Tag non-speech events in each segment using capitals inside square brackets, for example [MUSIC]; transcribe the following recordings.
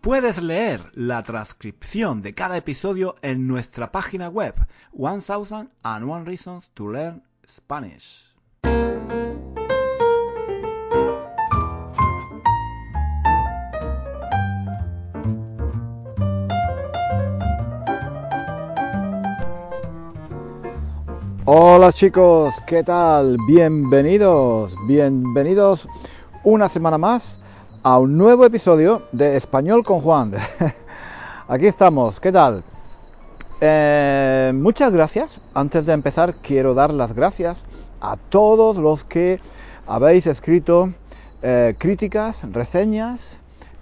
Puedes leer la transcripción de cada episodio en nuestra página web 1001 Reasons to Learn Spanish. Hola chicos, ¿qué tal? Bienvenidos, bienvenidos una semana más a un nuevo episodio de Español con Juan. [LAUGHS] Aquí estamos, ¿qué tal? Eh, muchas gracias. Antes de empezar, quiero dar las gracias a todos los que habéis escrito eh, críticas, reseñas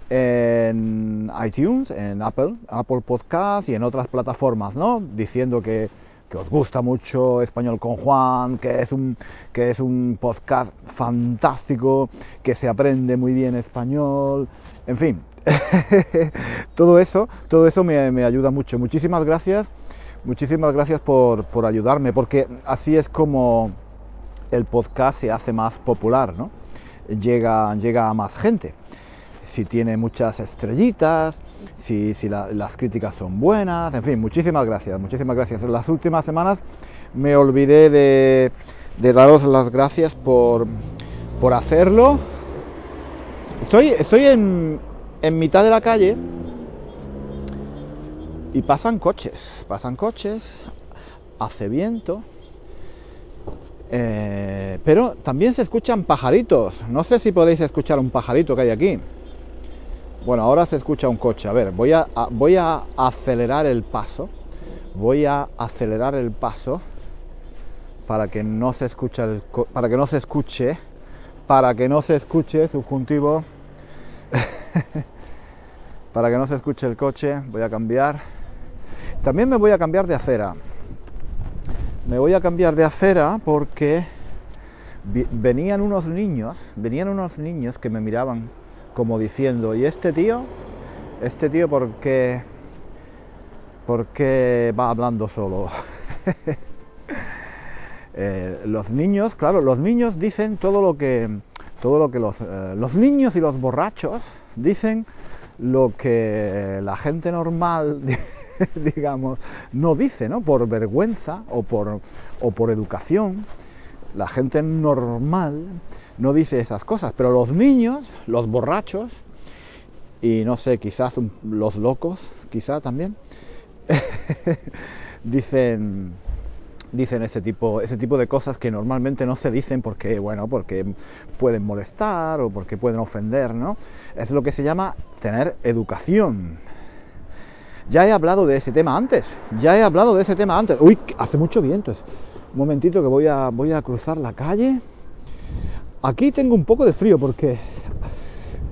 en iTunes, en Apple, Apple Podcast y en otras plataformas, ¿no? Diciendo que que os gusta mucho Español con Juan, que es un, que es un podcast fantástico, que se aprende muy bien español, en fin, [LAUGHS] todo eso, todo eso me, ayuda mucho. Muchísimas gracias, muchísimas gracias por, por, ayudarme, porque así es como el podcast se hace más popular, ¿no? Llega, llega a más gente. Si tiene muchas estrellitas, si, las críticas son buenas, en fin, muchísimas gracias, muchísimas gracias. En las últimas semanas me olvidé de, daros las gracias por, por hacerlo. Estoy, estoy en, en mitad de la calle y pasan coches, pasan coches, hace viento, eh, pero también se escuchan pajaritos. No sé si podéis escuchar un pajarito que hay aquí. Bueno, ahora se escucha un coche. A ver, voy a, voy a acelerar el paso. Voy a acelerar el paso para que no se escuche el para que no se escuche para que no se escuche subjuntivo [LAUGHS] para que no se escuche el coche voy a cambiar también me voy a cambiar de acera me voy a cambiar de acera porque venían unos niños venían unos niños que me miraban como diciendo, ¿y este tío? ¿Este tío por qué, va hablando solo? [LAUGHS] Eh, los niños, claro, los niños dicen todo lo que, todo lo que los, eh, los niños y los borrachos dicen lo que la gente normal, [LAUGHS] digamos, no dice, ¿no? Por vergüenza o por, o por educación. La gente normal no dice esas cosas, pero los niños, los borrachos, y no sé, quizás los locos, quizá también, [LAUGHS] dicen dicen ese tipo ese tipo de cosas que normalmente no se dicen porque bueno porque pueden molestar o porque pueden ofender no es lo que se llama tener educación. Ya he hablado de ese tema antes ya he hablado de ese tema antes. Uy hace mucho viento un momentito que voy a voy a cruzar la calle Aquí tengo un poco de frío porque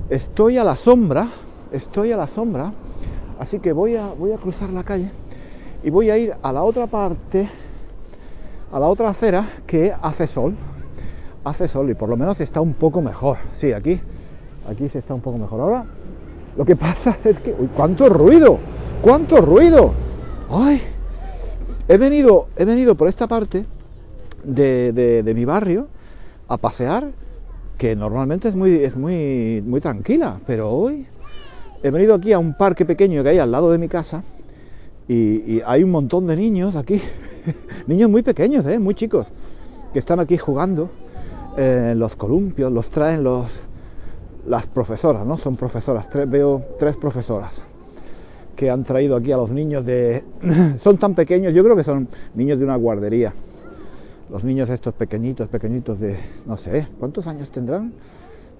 estoy a la sombra, estoy a la sombra, así que voy a, voy a cruzar la calle y voy a ir a la otra parte, a la otra acera que hace sol, hace sol y por lo menos está un poco mejor. Sí, aquí, aquí se está un poco mejor. Ahora, lo que pasa [LAUGHS] es que, uy, cuánto ruido, cuánto ruido. Ay, he venido, he venido por esta parte de, de mi barrio a pasear, que normalmente es muy, es muy, muy tranquila, pero hoy he venido aquí a un parque pequeño que hay al lado de mi casa y, hay un montón de niños aquí, [LAUGHS] niños muy pequeños, ¿eh? muy chicos, que están aquí jugando en los columpios, los traen los, las profesoras, ¿no? Son profesoras, veo tres profesoras que han traído aquí a los niños de... [CLEARS THROAT] son tan pequeños, yo creo que son niños de una guardería los niños estos pequeñitos, pequeñitos de, no sé, ¿cuántos años tendrán?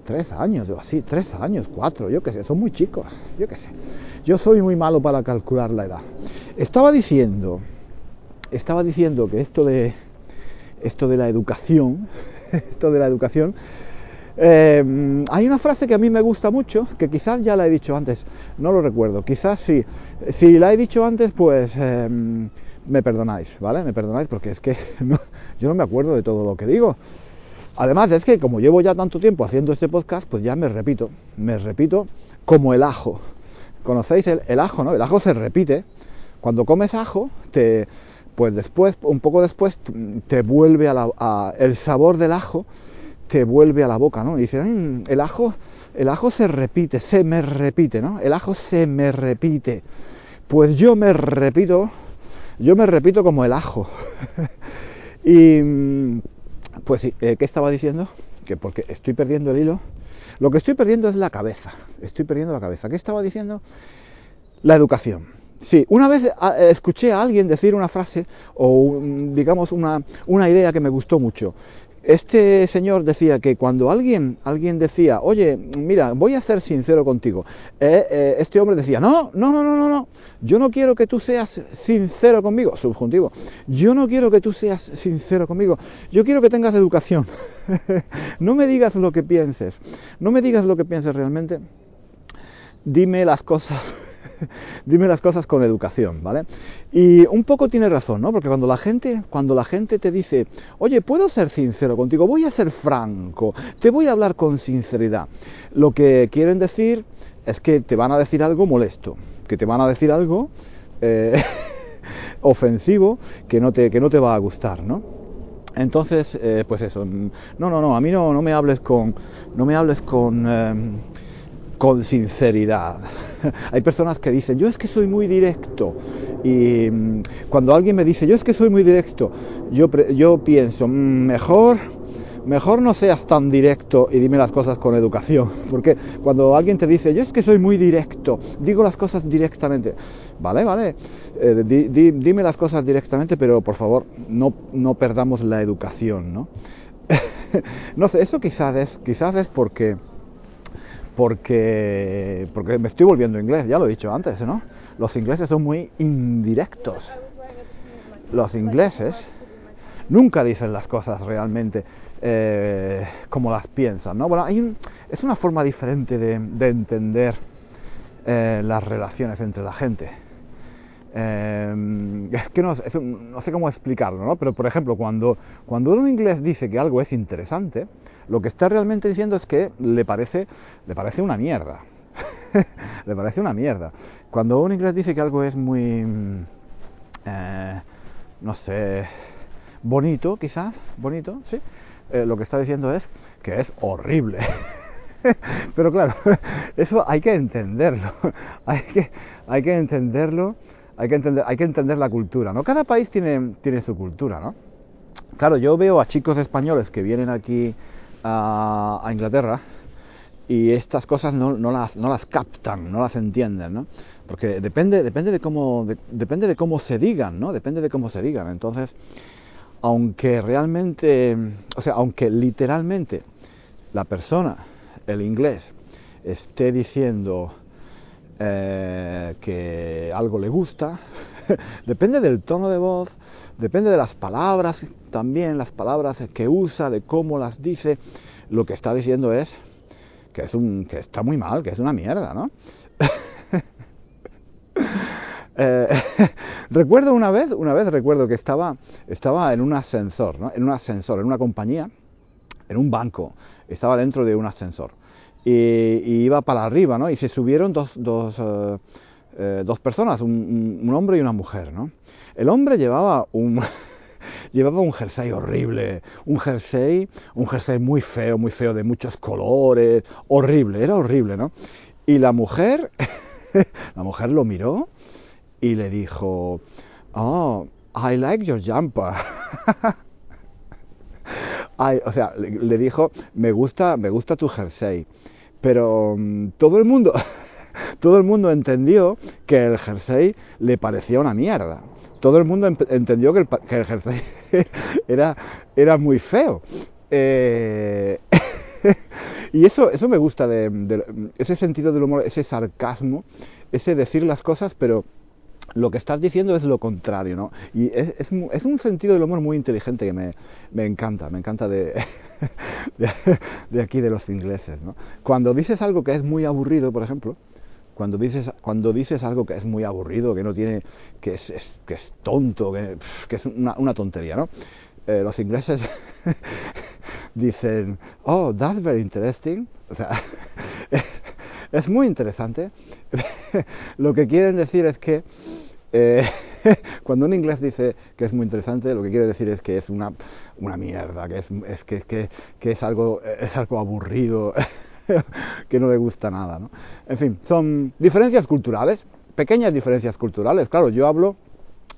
Tres años o así, tres años, cuatro, yo qué sé, son muy chicos, yo qué sé. Yo soy muy malo para calcular la edad. Estaba diciendo, estaba diciendo que esto de, esto de la educación, [LAUGHS] esto de la educación, Eh, hay una frase que a mí me gusta mucho, que quizás ya la he dicho antes, no lo recuerdo, quizás sí. Si la he dicho antes, pues eh, me perdonáis, ¿vale? Me perdonáis porque es que [LAUGHS] yo no me acuerdo de todo lo que digo. Además es que como llevo ya tanto tiempo haciendo este podcast, pues ya me repito, me repito como el ajo. ¿Conocéis el, ajo, no? El ajo se repite. Cuando comes ajo, te, pues después, un poco después, te vuelve a, la, el sabor del ajo te vuelve a la boca, ¿no? Y dice, el ajo, el ajo se repite, se me repite, ¿no? El ajo se me repite. Pues yo me repito, yo me repito como el ajo. [LAUGHS] y pues sí, eh, ¿qué estaba diciendo? Que porque estoy perdiendo el hilo. Lo que estoy perdiendo es la cabeza. Estoy perdiendo la cabeza. ¿Qué estaba diciendo? La educación. Sí, una vez ah, escuché a alguien decir una frase o digamos una, una idea que me gustó mucho este señor decía que cuando alguien, alguien decía, oye, mira, voy a ser sincero contigo, eh, eh, este hombre decía, no, no, no, no, no, no, yo no quiero que tú seas sincero conmigo, subjuntivo, yo no quiero que tú seas sincero conmigo, yo quiero que tengas educación, [LAUGHS] no me digas lo que pienses, no me digas lo que pienses realmente, dime las cosas [LAUGHS] dime las cosas con educación, ¿vale? Y un poco tiene razón, ¿no? Porque cuando la gente, cuando la gente te dice, oye, puedo ser sincero contigo, voy a ser franco, te voy a hablar con sinceridad, lo que quieren decir es que te van a decir algo molesto, que te van a decir algo eh, [LAUGHS] ofensivo que no, te, que no te va a gustar, ¿no? Entonces, eh, pues eso, no, no, no, a mí no, no me hables con, no me hables con, em, con sinceridad. [LAUGHS] Hay personas que dicen, yo es que soy muy directo. Y mm, cuando alguien me dice, yo es que soy muy directo, yo, yo pienso, mm, mejor, mejor no seas tan directo y dime las cosas con educación. [LAUGHS] Porque cuando alguien te dice, yo es que soy muy directo, digo las cosas directamente. Vale, vale, eh, dime las cosas directamente, pero por favor, no, no perdamos la educación, ¿no? [LAUGHS] no sé, eso quizás es, quizás es porque porque, porque me estoy volviendo inglés, ya lo he dicho antes, ¿no? Los ingleses son muy indirectos. Los ingleses nunca dicen las cosas realmente eh, como las piensan, ¿no? Bueno, hay es una forma diferente de, entender eh, las relaciones entre la gente. Eh, es que no, no, sé cómo explicarlo, ¿no? Pero por ejemplo, cuando, cuando un inglés dice que algo es interesante, lo que está realmente diciendo es que le parece, le parece una mierda. [LAUGHS] le parece una mierda. Cuando un inglés dice que algo es muy, eh, no sé, bonito, quizás, bonito, sí, eh, lo que está diciendo es que es horrible. [LAUGHS] Pero claro, [LAUGHS] eso hay que entenderlo. hay, que, hay que entenderlo. Hay que entender, hay que entender la cultura, ¿no? Cada país tiene, tiene su cultura, ¿no? Claro, yo veo a chicos españoles que vienen aquí a, Inglaterra y estas cosas no, las, no, las, captan, no las entienden, ¿no? Porque depende, depende, de cómo, depende de cómo se digan, ¿no? Depende de cómo se digan. Entonces, aunque realmente, o sea, aunque literalmente la persona, el inglés, esté diciendo eh, que algo le gusta, [LAUGHS] depende del tono de voz, Depende de las palabras, también las palabras que usa, de cómo las dice. Lo que está diciendo es que es un que está muy mal, que es una mierda, ¿no? [LAUGHS] Eh, [LAUGHS] recuerdo una vez, una vez recuerdo que estaba, estaba en un ascensor, ¿no? En un ascensor, en una compañía, en un banco, estaba dentro de un ascensor y, iba para arriba, ¿no? Y se subieron dos, dos, eh, eh, dos personas, un, un, hombre y una mujer, ¿no? El hombre llevaba un, [LAUGHS] llevaba un jersey horrible, un jersey, un jersey muy feo, muy feo, de muchos colores, horrible, era horrible, ¿no? Y la mujer, [LAUGHS] la mujer lo miró y le dijo, oh, I like your jumper. [LAUGHS] o sea, le, dijo, me gusta, me gusta tu jersey. Pero mm, todo el mundo, todo el mundo entendió que el jersey le parecía una mierda todo el mundo entendió que el, jersey [LAUGHS] era, era muy feo. Eh, [LAUGHS] y eso, eso me gusta de, ese sentido del humor, ese sarcasmo, ese decir las cosas, pero lo que estás diciendo es lo contrario, ¿no? Y es, es, es un sentido del humor muy inteligente que me, me encanta, me encanta de, [LAUGHS] de, de, aquí de los ingleses, ¿no? Cuando dices algo que es muy aburrido, por ejemplo, cuando dices, cuando dices algo que es muy aburrido, que no tiene, que es, es que es tonto, que, es una, una, tontería, ¿no? Eh, los ingleses [LAUGHS] dicen, oh, that's very interesting, o sea, [LAUGHS] es muy interesante. [LAUGHS] lo que quieren decir es que eh, cuando un inglés dice que es muy interesante, lo que quiere decir es que es una, una mierda, que es, es que, que, que, es, algo, es algo aburrido, [LAUGHS] que no le gusta nada. ¿no? En fin, son diferencias culturales, pequeñas diferencias culturales. Claro, yo hablo,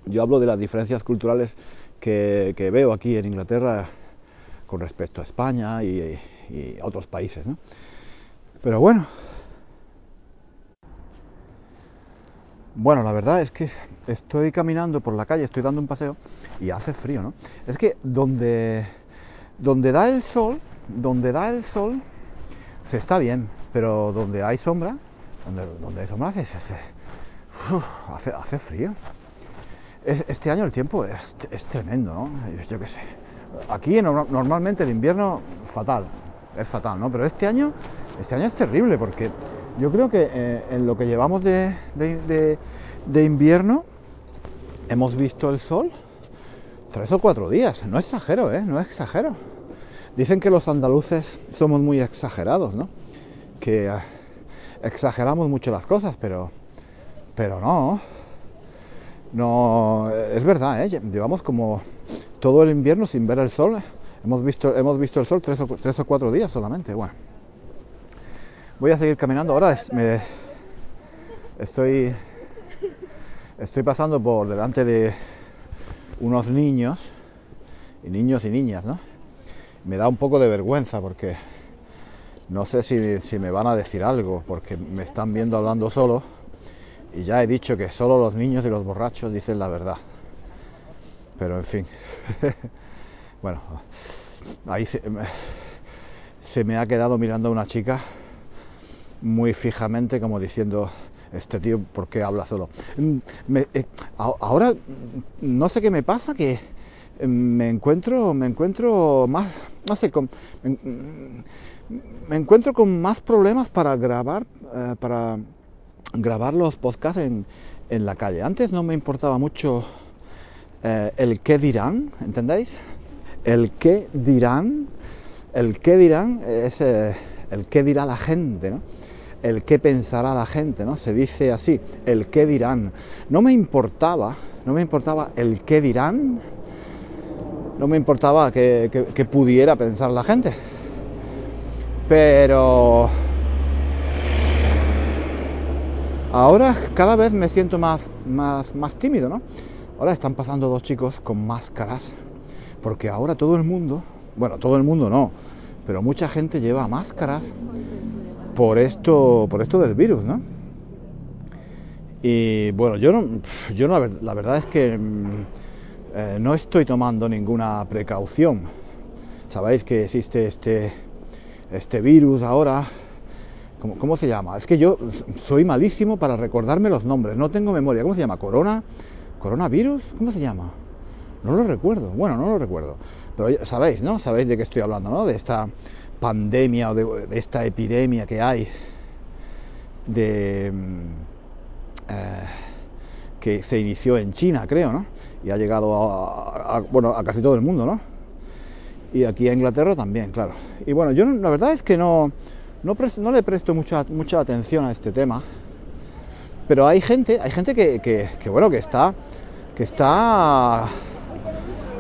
yo hablo de las diferencias culturales que, veo aquí en Inglaterra con respecto a España y, y a otros países. ¿no? Pero bueno, Bueno, la verdad es que estoy caminando por la calle, estoy dando un paseo y hace frío, ¿no? Es que donde, donde da el sol, donde da el sol, se está bien, pero donde hay sombra, donde, donde hay sombra, hace, hace frío. Este año el tiempo es, es tremendo, ¿no? Yo qué sé. Aquí normalmente el invierno fatal, es fatal, ¿no? Pero este año, este año es terrible porque yo creo que eh, en lo que llevamos de, de, de, de, invierno hemos visto el sol tres o cuatro días. No exagero, ¿eh? No exagero. Dicen que los andaluces somos muy exagerados, ¿no? Que eh, exageramos mucho las cosas, pero, pero no. No, es verdad, ¿eh? Llevamos como todo el invierno sin ver el sol. Hemos visto, hemos visto el sol tres o, tres o cuatro días solamente. Bueno voy a seguir caminando. Ahora me, estoy, estoy pasando por delante de unos niños, y niños y niñas, ¿no? Me da un poco de vergüenza porque no sé si, si me van a decir algo, porque me están viendo hablando solo, y ya he dicho que solo los niños y los borrachos dicen la verdad. Pero en fin, [LAUGHS] bueno, ahí se, se me ha quedado mirando a una chica muy fijamente como diciendo este tío por qué habla solo me, eh, ahora no sé qué me pasa que eh, me encuentro me encuentro más no sé me encuentro con más problemas para grabar eh, para grabar los podcasts en, en, la calle antes no me importaba mucho eh, el qué dirán entendéis el qué dirán el qué dirán es eh, el qué dirá la gente ¿no? el qué pensará la gente, ¿no? Se dice así, el qué dirán. No me importaba, no me importaba el qué dirán, no me importaba que, pudiera pensar la gente. Pero ahora cada vez me siento más, más, más tímido, ¿no? Ahora están pasando dos chicos con máscaras, porque ahora todo el mundo, bueno, todo el mundo no, pero mucha gente lleva máscaras por esto, por esto del virus, ¿no? Y bueno, yo no, yo no, la verdad es que eh, no estoy tomando ninguna precaución. Sabéis que existe este, este virus ahora. ¿Cómo, ¿Cómo, se llama? Es que yo soy malísimo para recordarme los nombres. No tengo memoria. ¿Cómo se llama? ¿Corona? ¿Coronavirus? ¿Cómo se llama? No lo recuerdo. Bueno, no lo recuerdo. Pero sabéis, ¿no? Sabéis de qué estoy hablando, ¿no? De esta pandemia o de, esta epidemia que hay de eh, que se inició en China, creo, ¿no? Y ha llegado a, bueno, a casi todo el mundo, ¿no? Y aquí a Inglaterra también, claro. Y bueno, yo la verdad es que no, no, le presto mucha, mucha atención a este tema. Pero hay gente, hay gente que, que, que bueno, que está, que está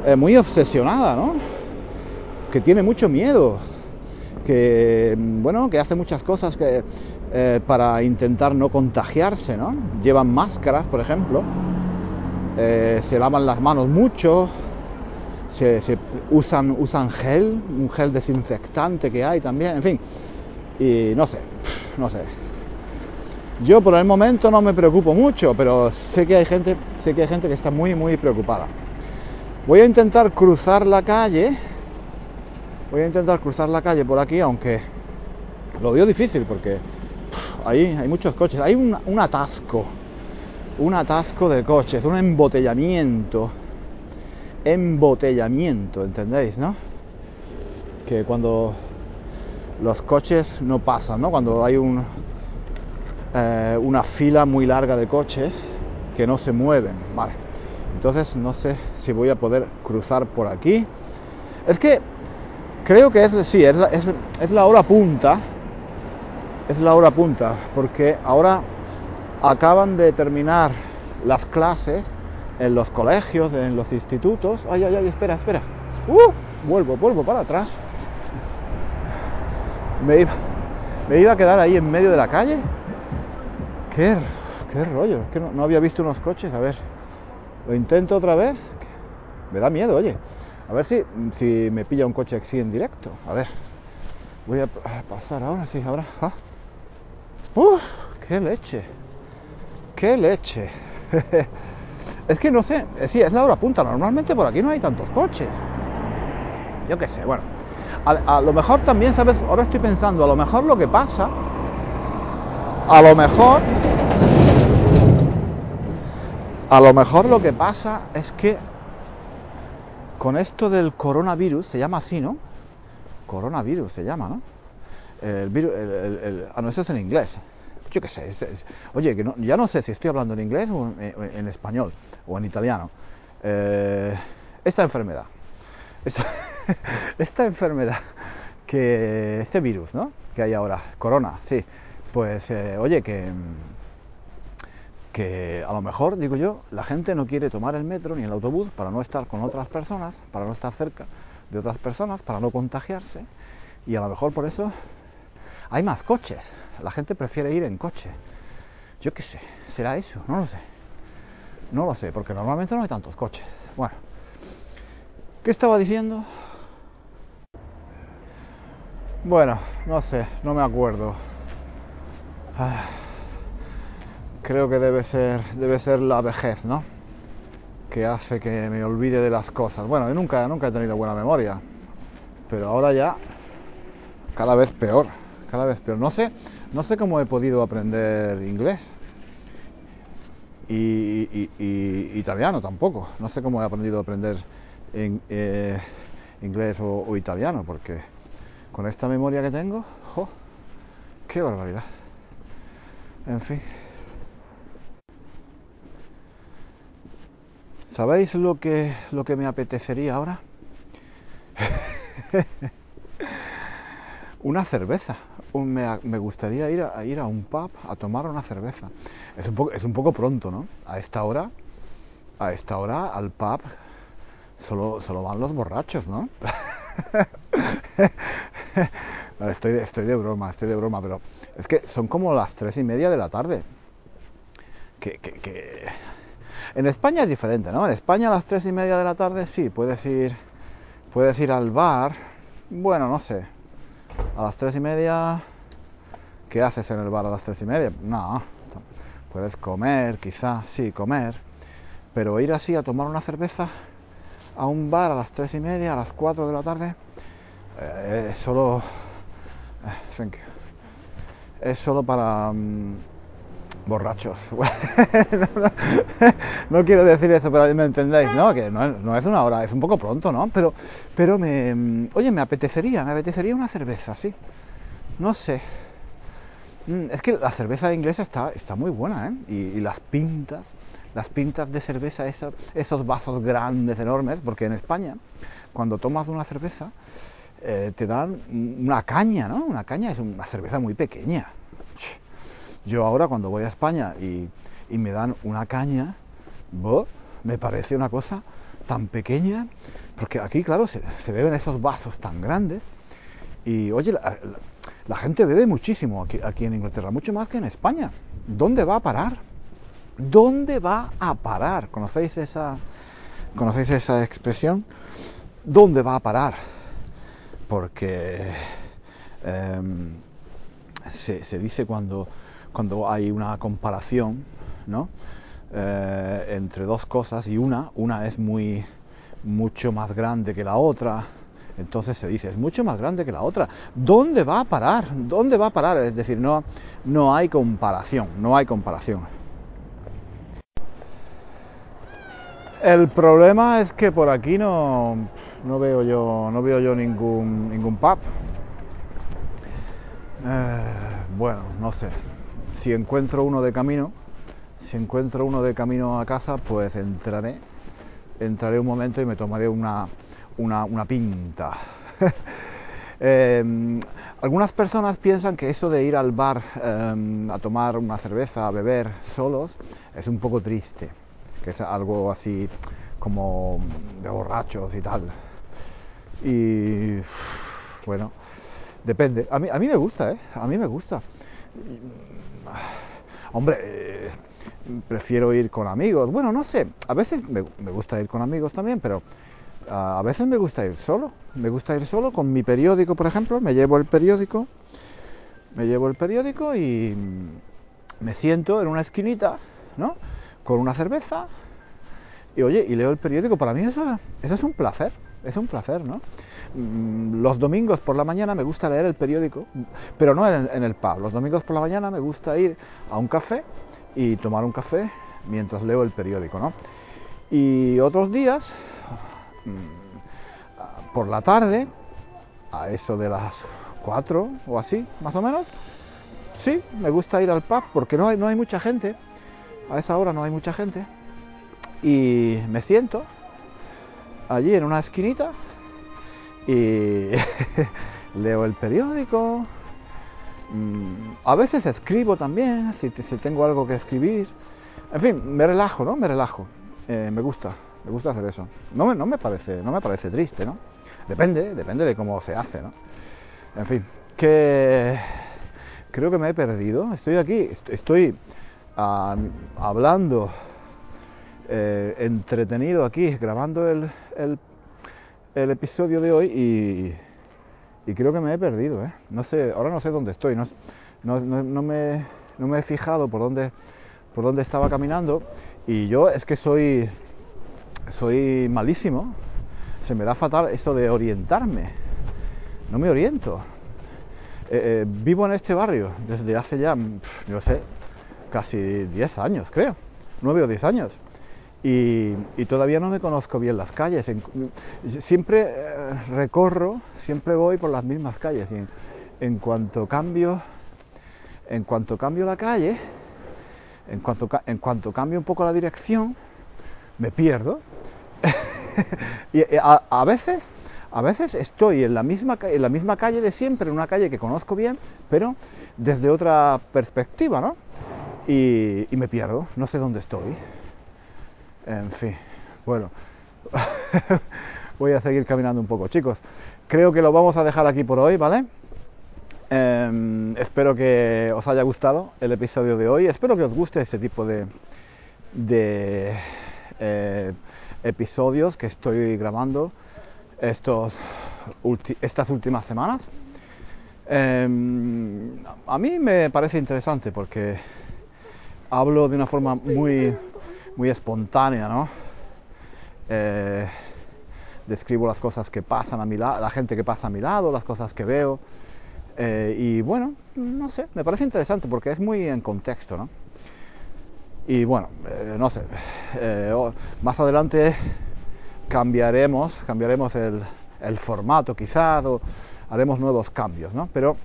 eh, muy obsesionada, ¿no? Que tiene mucho miedo que bueno que hace muchas cosas que, eh, para intentar no contagiarse ¿no? llevan máscaras por ejemplo eh, se lavan las manos mucho se, usan usan gel un gel desinfectante que hay también en fin. Y no sé no sé. Yo por el momento no me preocupo mucho pero sé que hay gente sé que hay gente que está muy muy preocupada. Voy a intentar cruzar la calle voy a intentar cruzar la calle por aquí, aunque lo veo difícil porque ahí hay muchos coches. Hay un atasco, un atasco de coches, un embotellamiento. Embotellamiento, ¿entendéis, no? Que cuando los coches no pasan, ¿no? Cuando hay un, eh, una fila muy larga de coches que no se mueven, ¿vale? Entonces no sé si voy a poder cruzar por aquí. Es que creo que es, sí, es la, es la hora punta. Es la hora punta, porque ahora acaban de terminar las clases en los colegios, en los institutos. Ay, ay, ay, espera, espera. Uh, vuelvo, vuelvo para atrás. Me iba, me iba a quedar ahí en medio de la calle. Qué, qué rollo, es que no, había visto unos coches. A ver, lo intento otra vez. Me da miedo, oye. A ver si, si me pilla un coche así en directo. A ver. Voy a pasar ahora, sí, ahora. Ah. ¡Uf! ¡Qué leche! ¡Qué leche! [LAUGHS] es que no sé, eh, sí, es la hora punta. Normalmente por aquí no hay tantos coches. Yo qué sé, bueno. A, lo mejor también, ¿sabes? Ahora estoy pensando, a lo mejor lo que pasa, a lo mejor, a lo mejor lo que pasa es que con esto del coronavirus, se llama así, ¿no? Coronavirus se llama, ¿no? El virus, el, el, ah, no, eso es en inglés. Yo qué sé. Oye, que no, ya no sé si estoy hablando en inglés o en, en español o en italiano. Eh, esta enfermedad. Esta, [LAUGHS] esta, enfermedad que este virus, ¿no? Que hay ahora, corona, sí. Pues, eh, oye, que que a lo mejor, digo yo, la gente no quiere tomar el metro ni el autobús para no estar con otras personas, para no estar cerca de otras personas, para no contagiarse. Y a lo mejor por eso hay más coches. La gente prefiere ir en coche. Yo qué sé, será eso, no lo sé. No lo sé, porque normalmente no hay tantos coches. Bueno, ¿qué estaba diciendo? Bueno, no sé, no me acuerdo. Ah, creo que debe ser, debe ser la vejez, ¿no? Que hace que me olvide de las cosas. Bueno, yo nunca, nunca he tenido buena memoria, pero ahora ya cada vez peor, cada vez peor. No sé, no sé cómo he podido aprender inglés. Y, italiano tampoco. No sé cómo he aprendido a aprender en, eh, inglés o, italiano, porque con esta memoria que tengo, ¡oh! ¡qué barbaridad! En fin. ¿Sabéis lo que, lo que me apetecería ahora? [LAUGHS] una cerveza. Un, me, gustaría ir a, a, ir a un pub a tomar una cerveza. Es un, poco, es un poco pronto, ¿no? A esta hora, a esta hora al pub solo, solo van los borrachos, ¿no? [LAUGHS] estoy, estoy de broma, estoy de broma, pero es que son como las tres y media de la tarde. Que, que, que... En España es diferente, ¿no? En España a las tres y media de la tarde sí, puedes ir, puedes ir al bar. Bueno, no sé, a las tres y media, ¿qué haces en el bar a las tres y media? No, puedes comer, quizás, sí, comer, pero ir así a tomar una cerveza a un bar a las tres y media, a las cuatro de la tarde, eh, es solo, eh, es solo para um, borrachos. [LAUGHS] no, quiero decir eso, pero me entendéis, ¿no? Que no, es una hora, es un poco pronto, ¿no? Pero, pero me, oye, me apetecería, me apetecería una cerveza, sí. No sé. Es que la cerveza inglesa está, está muy buena, ¿eh? Y, las pintas, las pintas de cerveza, esos, esos, vasos grandes, enormes, porque en España, cuando tomas una cerveza, eh, te dan una caña, ¿no? Una caña es una cerveza muy pequeña. Yo ahora cuando voy a España y, me dan una caña, me parece una cosa tan pequeña, porque aquí, claro, se, se beben esos vasos tan grandes y, oye, la, gente bebe muchísimo aquí, en Inglaterra, mucho más que en España. ¿Dónde va a parar? ¿Dónde va a parar? ¿Conocéis esa, ¿conocéis esa expresión? ¿Dónde va a parar? Porque se, se dice cuando cuando hay una comparación ¿no? Eh, entre dos cosas y una, una es muy mucho más grande que la otra, entonces se dice, es mucho más grande que la otra. ¿Dónde va a parar? ¿Dónde va a parar? Es decir, no, no hay comparación, no hay comparación. El problema es que por aquí no, no veo yo no veo yo ningún ningún pub. Eh, bueno, no sé. Si encuentro uno de camino, si encuentro uno de camino a casa, pues entraré. Entraré un momento y me tomaré una, una, pinta. [LAUGHS] Eh, algunas personas piensan que eso de ir al bar eh, a tomar una cerveza, a beber solos, es un poco triste, que es algo así como de borrachos y tal. Y bueno, depende. A mí, a mí me gusta, ¿eh? A mí me gusta. Hombre, eh, prefiero ir con amigos. Bueno, no sé, a veces me, gusta ir con amigos también, pero a veces me gusta ir solo, me gusta ir solo con mi periódico, por ejemplo, me llevo el periódico, me llevo el periódico y me siento en una esquinita, ¿no? Con una cerveza y oye, y leo el periódico. Para mí eso es un placer, es un placer, ¿no? Mm, los domingos por la mañana me gusta leer el periódico, pero no en, el pub. Los domingos por la mañana me gusta ir a un café y tomar un café mientras leo el periódico, ¿no? Y otros días Mm, por la tarde, a eso de las 4 o así, más o menos, sí, me gusta ir al pub porque no hay, no hay mucha gente. A esa hora no hay mucha gente. Y me siento allí en una esquinita y [LAUGHS] leo el periódico. Mm, a veces escribo también, si, tengo algo que escribir. En fin, me relajo, ¿no? Me relajo. Eh, me gusta. Me gusta hacer eso. No me, no me parece, no me parece triste, ¿no? Depende, depende de cómo se hace, ¿no? En fin, que creo que me he perdido. Estoy aquí, estoy uh, hablando, eh, entretenido aquí, grabando el, el, episodio de hoy y, y creo que me he perdido, ¿eh? No sé, ahora no sé dónde estoy, no, no, no, me, no me he fijado por dónde, por dónde estaba caminando y yo es que soy soy malísimo. Se me da fatal esto de orientarme. No me oriento. Eh, eh, vivo en este barrio desde hace ya, no sé, casi 10 años, creo. 9 o 10 años. Y, todavía no me conozco bien las calles. En, siempre eh, recorro, siempre voy por las mismas calles. Y en, cuanto cambio, en cuanto cambio la calle, en cuanto, en cuanto cambio un poco la dirección, me pierdo. [LAUGHS] y a, a, veces, a veces estoy en la, misma, calle de siempre, en una calle que conozco bien, pero desde otra perspectiva, ¿no? Y me pierdo, no sé dónde estoy. En fin, bueno, [LAUGHS] voy a seguir caminando un poco, chicos. Creo que lo vamos a dejar aquí por hoy, ¿vale? Eh, espero que os haya gustado el episodio de hoy. Espero que os guste este tipo de, de eh, episodios que estoy grabando estos estas últimas semanas. Eh, a mí me parece interesante porque hablo de una forma muy, muy espontánea, ¿no? Eh, describo las cosas que pasan a mi lado, la gente que pasa a mi lado, las cosas que veo. Eh, y bueno, no sé, me parece interesante porque es muy en contexto, ¿no? Y bueno, eh, no sé, más adelante cambiaremos, cambiaremos el, el formato quizás o haremos nuevos cambios, ¿no? Pero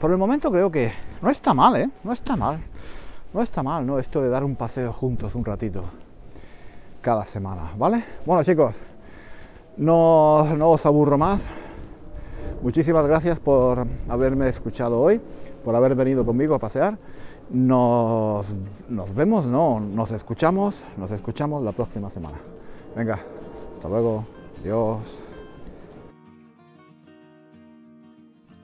por el momento creo que no está mal, ¿eh? No está mal, no está mal, ¿no? Esto de dar un paseo juntos un ratito cada semana, ¿vale? Bueno chicos, no, no os aburro más. Muchísimas gracias por haberme escuchado hoy, por haber venido conmigo a pasear. Nos, nos vemos, no, nos escuchamos, nos escuchamos la próxima semana. Venga, hasta luego, adiós.